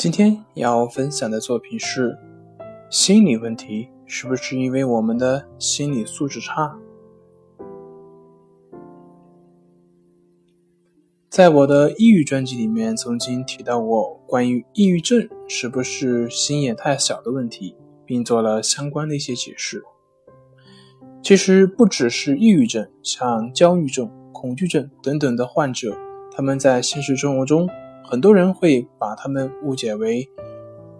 今天要分享的作品是：心理问题是不是因为我们的心理素质差？在我的抑郁专辑里面，曾经提到过关于抑郁症是不是心眼太小的问题，并做了相关的一些解释。其实不只是抑郁症，像焦虑症、恐惧症等等的患者，他们在现实生活中。很多人会把他们误解为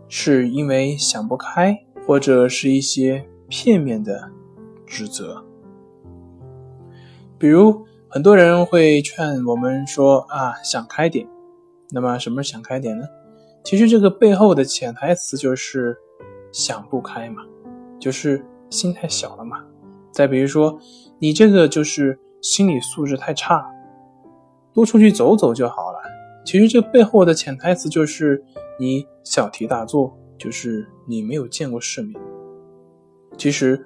是因为想不开，或者是一些片面的指责。比如，很多人会劝我们说：“啊，想开点。”那么，什么是想开点呢？其实，这个背后的潜台词就是想不开嘛，就是心太小了嘛。再比如说，你这个就是心理素质太差，多出去走走就好。其实这背后的潜台词就是你小题大做，就是你没有见过世面。其实，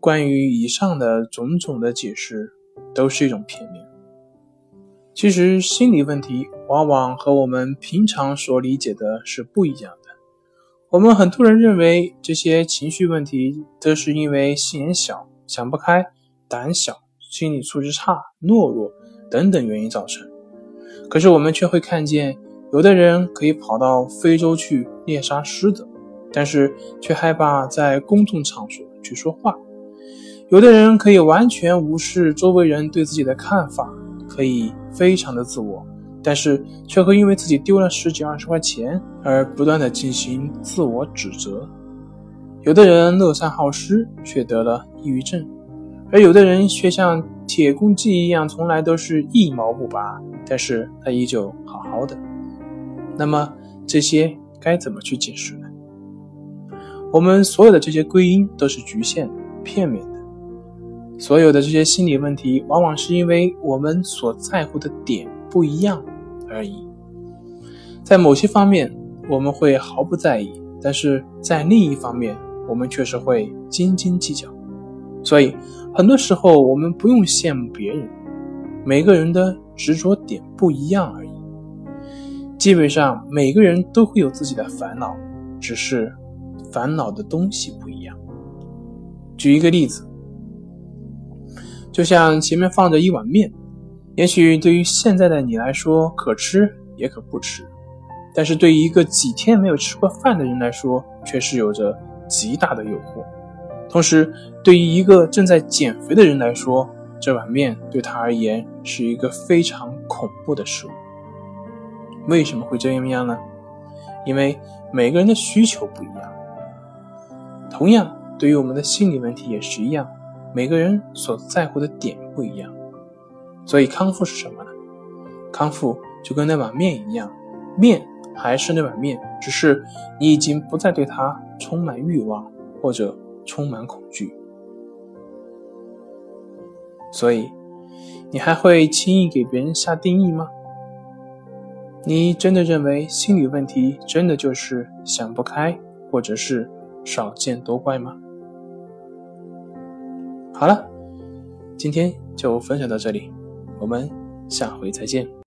关于以上的种种的解释，都是一种片面。其实心理问题往往和我们平常所理解的是不一样的。我们很多人认为这些情绪问题都是因为心眼小、想不开、胆小、心理素质差、懦弱等等原因造成。可是我们却会看见，有的人可以跑到非洲去猎杀狮子，但是却害怕在公众场所去说话；有的人可以完全无视周围人对自己的看法，可以非常的自我，但是却会因为自己丢了十几二十块钱而不断的进行自我指责；有的人乐善好施，却得了抑郁症。而有的人却像铁公鸡一样，从来都是一毛不拔，但是他依旧好好的。那么这些该怎么去解释呢？我们所有的这些归因都是局限、片面的。所有的这些心理问题，往往是因为我们所在乎的点不一样而已。在某些方面，我们会毫不在意；但是在另一方面，我们确实会斤斤计较。所以，很多时候我们不用羡慕别人，每个人的执着点不一样而已。基本上，每个人都会有自己的烦恼，只是烦恼的东西不一样。举一个例子，就像前面放着一碗面，也许对于现在的你来说可吃也可不吃，但是对于一个几天没有吃过饭的人来说，却是有着极大的诱惑。同时，对于一个正在减肥的人来说，这碗面对他而言是一个非常恐怖的食物。为什么会这样呢？因为每个人的需求不一样。同样，对于我们的心理问题也是一样，每个人所在乎的点不一样。所以，康复是什么呢？康复就跟那碗面一样，面还是那碗面，只是你已经不再对它充满欲望，或者。充满恐惧，所以你还会轻易给别人下定义吗？你真的认为心理问题真的就是想不开，或者是少见多怪吗？好了，今天就分享到这里，我们下回再见。